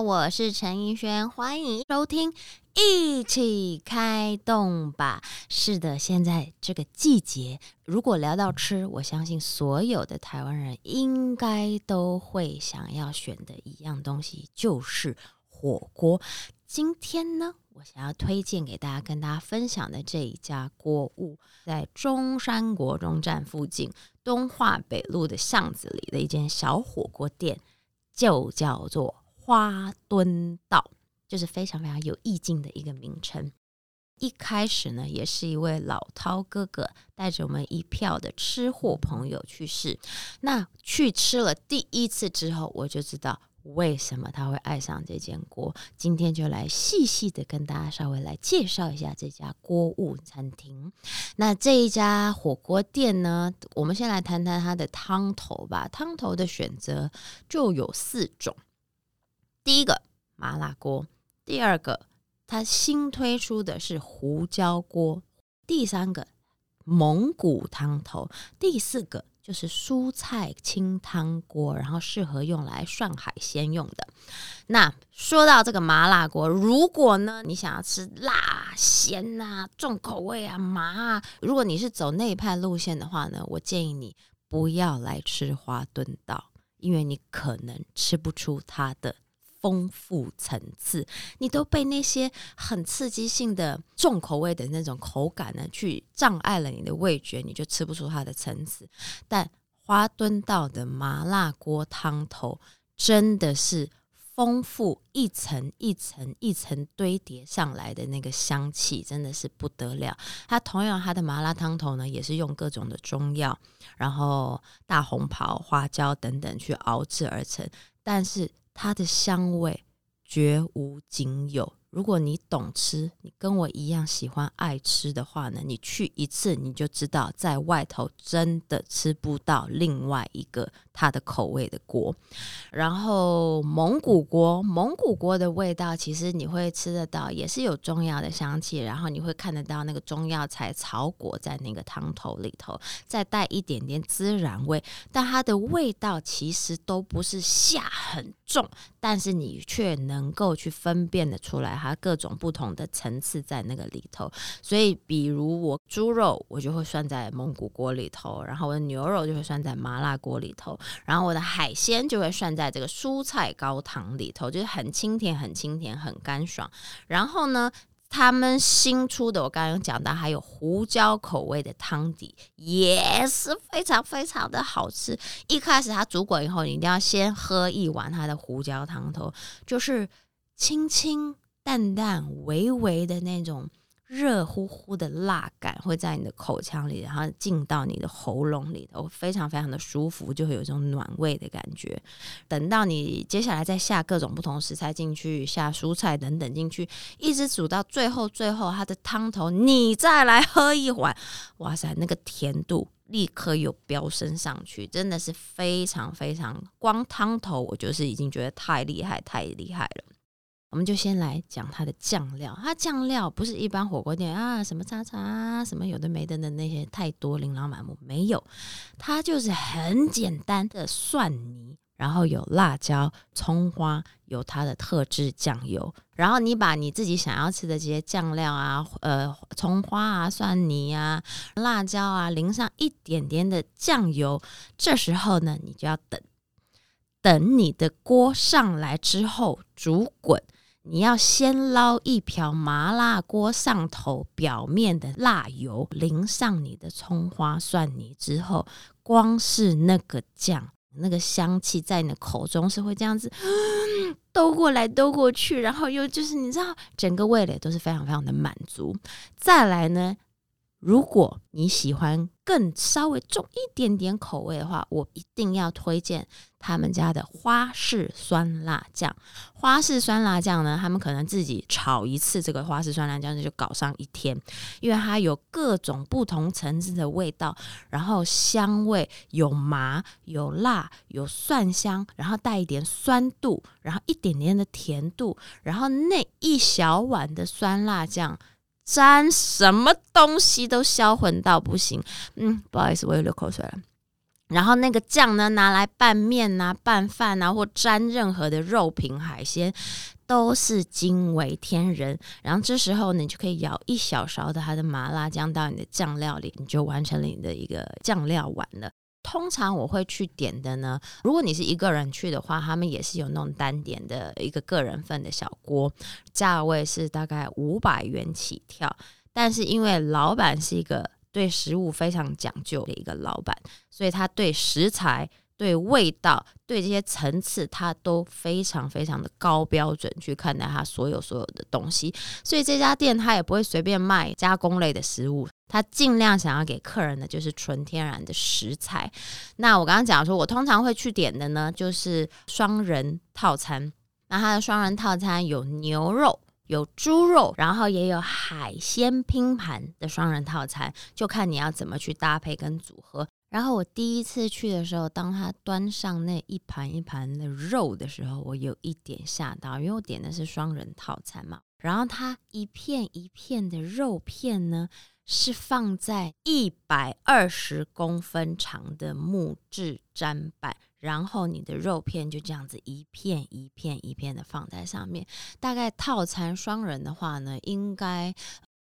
我是陈奕轩，欢迎收听，一起开动吧。是的，现在这个季节，如果聊到吃，我相信所有的台湾人应该都会想要选的一样东西就是火锅。今天呢，我想要推荐给大家，跟大家分享的这一家锅物，在中山国中站附近东化北路的巷子里的一间小火锅店，就叫做。花墩道就是非常非常有意境的一个名称。一开始呢，也是一位老饕哥哥带着我们一票的吃货朋友去试。那去吃了第一次之后，我就知道为什么他会爱上这间锅。今天就来细细的跟大家稍微来介绍一下这家锅物餐厅。那这一家火锅店呢，我们先来谈谈它的汤头吧。汤头的选择就有四种。第一个麻辣锅，第二个它新推出的是胡椒锅，第三个蒙古汤头，第四个就是蔬菜清汤锅，然后适合用来涮海鲜用的。那说到这个麻辣锅，如果呢你想要吃辣、咸啊、重口味啊、麻啊，如果你是走那派路线的话呢，我建议你不要来吃花顿道，因为你可能吃不出它的。丰富层次，你都被那些很刺激性的重口味的那种口感呢，去障碍了你的味觉，你就吃不出它的层次。但花墩道的麻辣锅汤头真的是丰富，一层一层一层堆叠上来的那个香气真的是不得了。它同样，它的麻辣汤头呢，也是用各种的中药，然后大红袍、花椒等等去熬制而成，但是。它的香味绝无仅有。如果你懂吃，你跟我一样喜欢爱吃的话呢，你去一次你就知道，在外头真的吃不到另外一个它的口味的锅。然后蒙古锅，蒙古锅的味道其实你会吃得到，也是有中药的香气，然后你会看得到那个中药材草果在那个汤头里头，再带一点点孜然味，但它的味道其实都不是下很重，但是你却能够去分辨的出来。它各种不同的层次在那个里头，所以比如我猪肉，我就会涮在蒙古锅里头，然后我的牛肉就会涮在麻辣锅里头，然后我的海鲜就会涮在这个蔬菜高汤里头，就是很清甜、很清甜、很干爽。然后呢，他们新出的，我刚刚讲到，还有胡椒口味的汤底，也是非常非常的好吃。一开始它煮滚以后，你一定要先喝一碗它的胡椒汤头，就是清清。淡淡、微微的那种热乎乎的辣感会在你的口腔里，然后进到你的喉咙里头，非常非常的舒服，就会有一种暖胃的感觉。等到你接下来再下各种不同食材进去，下蔬菜等等进去，一直煮到最后，最后它的汤头你再来喝一碗，哇塞，那个甜度立刻又飙升上去，真的是非常非常。光汤头我就是已经觉得太厉害，太厉害了。我们就先来讲它的酱料，它酱料不是一般火锅店啊，什么叉叉啊，什么有的没的的那些太多琳琅满目，没有，它就是很简单的蒜泥，然后有辣椒、葱花，有它的特制酱油，然后你把你自己想要吃的这些酱料啊，呃，葱花啊、蒜泥啊、辣椒啊，淋上一点点的酱油，这时候呢，你就要等，等你的锅上来之后煮滚。你要先捞一瓢麻辣锅上头表面的辣油，淋上你的葱花蒜泥之后，光是那个酱，那个香气在你的口中是会这样子 兜过来兜过去，然后又就是你知道，整个味蕾都是非常非常的满足。再来呢，如果你喜欢。更稍微重一点点口味的话，我一定要推荐他们家的花式酸辣酱。花式酸辣酱呢，他们可能自己炒一次这个花式酸辣酱就搞上一天，因为它有各种不同层次的味道，然后香味有麻有辣有蒜香，然后带一点酸度，然后一点点的甜度，然后那一小碗的酸辣酱。沾什么东西都销魂到不行，嗯，不好意思，我又流口水了。然后那个酱呢，拿来拌面啊、拌饭啊，或沾任何的肉品、海鲜，都是惊为天人。然后这时候呢，你就可以舀一小勺的它的麻辣酱到你的酱料里，你就完成了你的一个酱料碗了。通常我会去点的呢，如果你是一个人去的话，他们也是有那种单点的一个个人份的小锅，价位是大概五百元起跳。但是因为老板是一个。对食物非常讲究的一个老板，所以他对食材、对味道、对这些层次，他都非常非常的高标准去看待他所有所有的东西。所以这家店他也不会随便卖加工类的食物，他尽量想要给客人的就是纯天然的食材。那我刚刚讲说，我通常会去点的呢，就是双人套餐。那它的双人套餐有牛肉。有猪肉，然后也有海鲜拼盘的双人套餐，就看你要怎么去搭配跟组合。然后我第一次去的时候，当他端上那一盘一盘的肉的时候，我有一点吓到，因为我点的是双人套餐嘛。然后它一片一片的肉片呢，是放在一百二十公分长的木质砧板。然后你的肉片就这样子一片一片一片的放在上面，大概套餐双人的话呢，应该。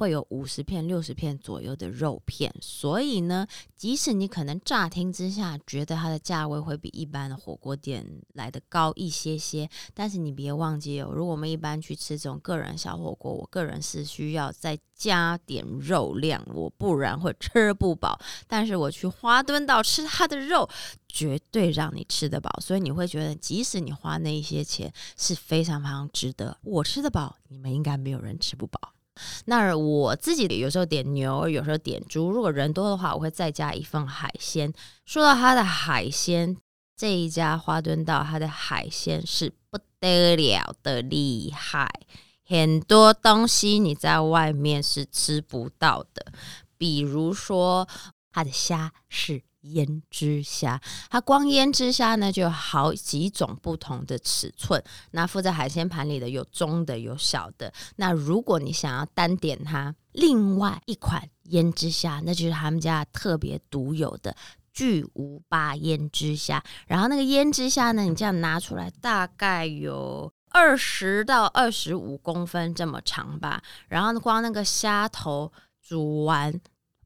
会有五十片、六十片左右的肉片，所以呢，即使你可能乍听之下觉得它的价位会比一般的火锅店来的高一些些，但是你别忘记哦，如果我们一般去吃这种个人小火锅，我个人是需要再加点肉量，我不然会吃不饱。但是我去花墩岛吃它的肉，绝对让你吃得饱，所以你会觉得，即使你花那一些钱是非常非常值得。我吃得饱，你们应该没有人吃不饱。那我自己有时候点牛，有时候点猪。如果人多的话，我会再加一份海鲜。说到它的海鲜，这一家花墩道它的海鲜是不得了的厉害，很多东西你在外面是吃不到的，比如说它的虾是。胭脂虾，它光胭脂虾呢就有好几种不同的尺寸。那附在海鲜盘里的有中的，有小的。那如果你想要单点它，另外一款胭脂虾，那就是他们家特别独有的巨无霸胭脂虾。然后那个胭脂虾呢，你这样拿出来，大概有二十到二十五公分这么长吧。然后光那个虾头煮完，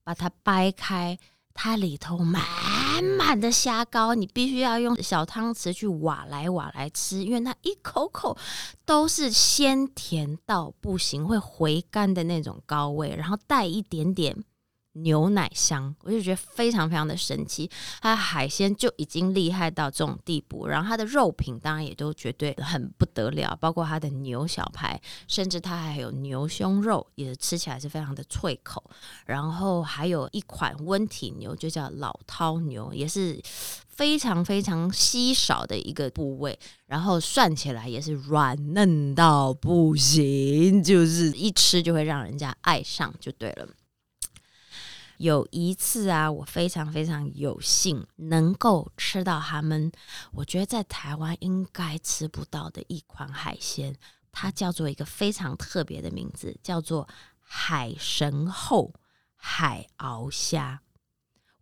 把它掰开。它里头满满的虾膏，你必须要用小汤匙去挖来挖来吃，因为它一口口都是鲜甜到不行，会回甘的那种膏味，然后带一点点。牛奶香，我就觉得非常非常的神奇。它的海鲜就已经厉害到这种地步，然后它的肉品当然也都绝对很不得了，包括它的牛小排，甚至它还有牛胸肉，也吃起来是非常的脆口。然后还有一款温体牛，就叫老饕牛，也是非常非常稀少的一个部位，然后涮起来也是软嫩到不行，就是一吃就会让人家爱上，就对了。有一次啊，我非常非常有幸能够吃到他们，我觉得在台湾应该吃不到的一款海鲜，它叫做一个非常特别的名字，叫做海神后海鳌虾。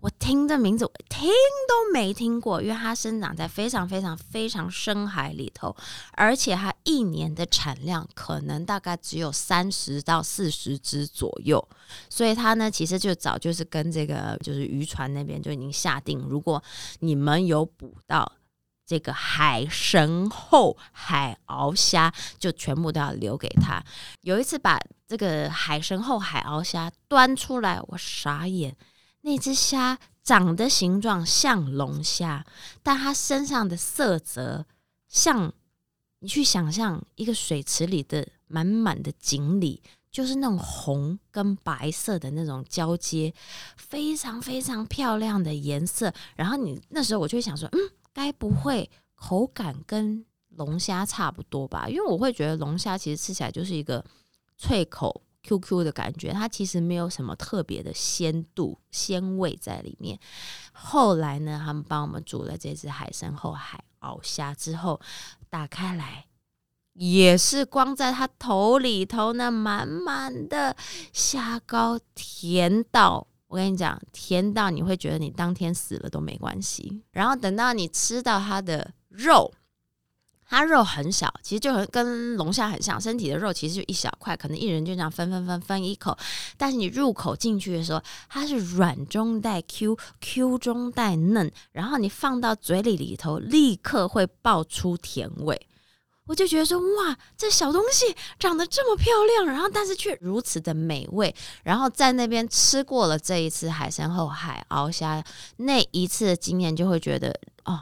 我听这名字，我听都没听过，因为它生长在非常非常非常深海里头，而且它一年的产量可能大概只有三十到四十只左右，所以它呢，其实就早就是跟这个就是渔船那边就已经下定，如果你们有捕到这个海神后海鳌虾，就全部都要留给他。有一次把这个海神后海鳌虾端出来，我傻眼。那只虾长的形状像龙虾，但它身上的色泽像你去想象一个水池里的满满的锦鲤，就是那种红跟白色的那种交接，非常非常漂亮的颜色。然后你那时候我就会想说，嗯，该不会口感跟龙虾差不多吧？因为我会觉得龙虾其实吃起来就是一个脆口。Q Q 的感觉，它其实没有什么特别的鲜度、鲜味在里面。后来呢，他们帮我们煮了这只海参后海鳌虾之后，打开来也是光在它头里头那满满的虾膏，甜到我跟你讲，甜到你会觉得你当天死了都没关系。然后等到你吃到它的肉。它肉很小，其实就很跟龙虾很像，身体的肉其实就一小块，可能一人就这样分分分分一口。但是你入口进去的时候，它是软中带 Q，Q 中带嫩，然后你放到嘴里里头，立刻会爆出甜味。我就觉得说，哇，这小东西长得这么漂亮，然后但是却如此的美味。然后在那边吃过了这一次海参后海鳌虾那一次的经验，就会觉得哦。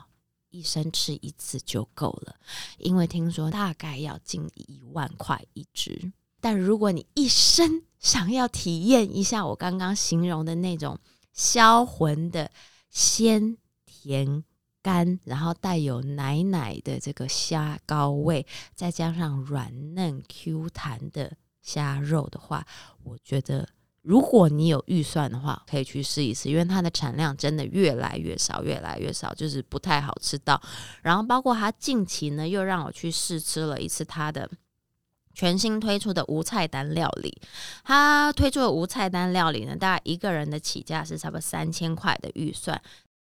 一生吃一次就够了，因为听说大概要近一万块一只。但如果你一生想要体验一下我刚刚形容的那种销魂的鲜甜甘，然后带有奶奶的这个虾膏味，再加上软嫩 Q 弹的虾肉的话，我觉得。如果你有预算的话，可以去试一试，因为它的产量真的越来越少，越来越少，就是不太好吃到。然后包括他近期呢，又让我去试吃了一次他的全新推出的无菜单料理。他推出的无菜单料理呢，大概一个人的起价是差不多三千块的预算。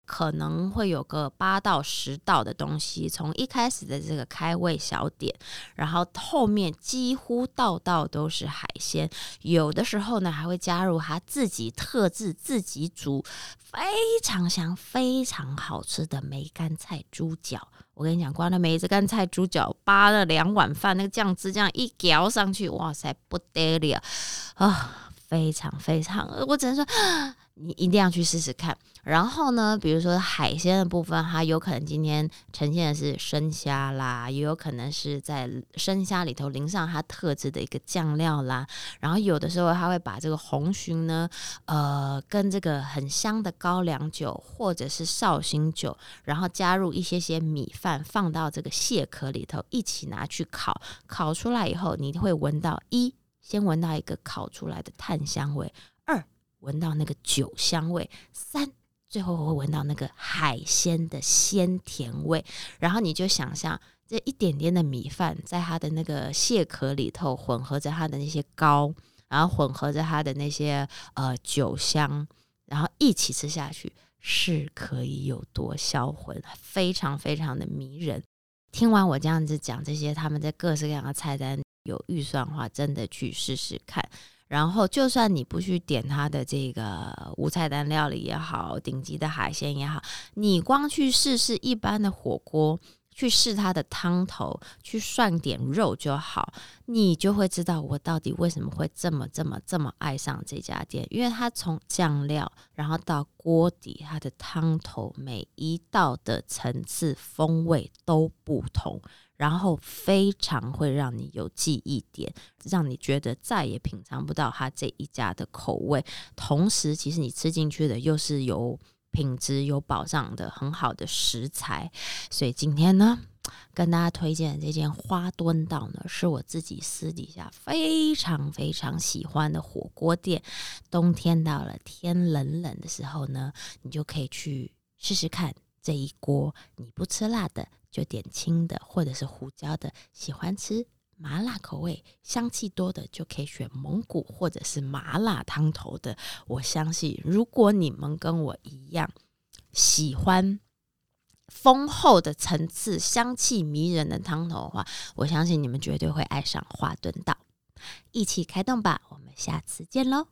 可能会有个八到十道的东西，从一开始的这个开胃小点，然后后面几乎道道都是海鲜，有的时候呢还会加入他自己特制、自己煮非常香、非常好吃的梅干菜猪脚。我跟你讲，光那梅子干菜猪脚扒了两碗饭，那个酱汁这样一嚼上去，哇塞，不得了 啊！非常非常，我只能说。你一定要去试试看。然后呢，比如说海鲜的部分，它有可能今天呈现的是生虾啦，也有可能是在生虾里头淋上它特制的一个酱料啦。然后有的时候，它会把这个红鲟呢，呃，跟这个很香的高粱酒或者是绍兴酒，然后加入一些些米饭，放到这个蟹壳里头一起拿去烤。烤出来以后，你会闻到一先闻到一个烤出来的炭香味。闻到那个酒香味，三最后会闻到那个海鲜的鲜甜味，然后你就想象这一点点的米饭在它的那个蟹壳里头混合着它的那些膏，然后混合着它的那些呃酒香，然后一起吃下去是可以有多销魂，非常非常的迷人。听完我这样子讲这些，他们在各式各样的菜单有预算的话，真的去试试看。然后，就算你不去点它的这个无菜单料理也好，顶级的海鲜也好，你光去试试一般的火锅，去试它的汤头，去涮点肉就好，你就会知道我到底为什么会这么这么这么爱上这家店，因为它从酱料，然后到锅底，它的汤头每一道的层次风味都不同。然后非常会让你有记忆点，让你觉得再也品尝不到他这一家的口味。同时，其实你吃进去的又是有品质、有保障的很好的食材。所以今天呢，跟大家推荐的这间花墩道呢，是我自己私底下非常非常喜欢的火锅店。冬天到了，天冷冷的时候呢，你就可以去试试看这一锅你不吃辣的。就点轻的，或者是胡椒的。喜欢吃麻辣口味、香气多的，就可以选蒙古或者是麻辣汤头的。我相信，如果你们跟我一样喜欢丰厚的层次、香气迷人的汤头的话，我相信你们绝对会爱上华顿道。一起开动吧！我们下次见喽。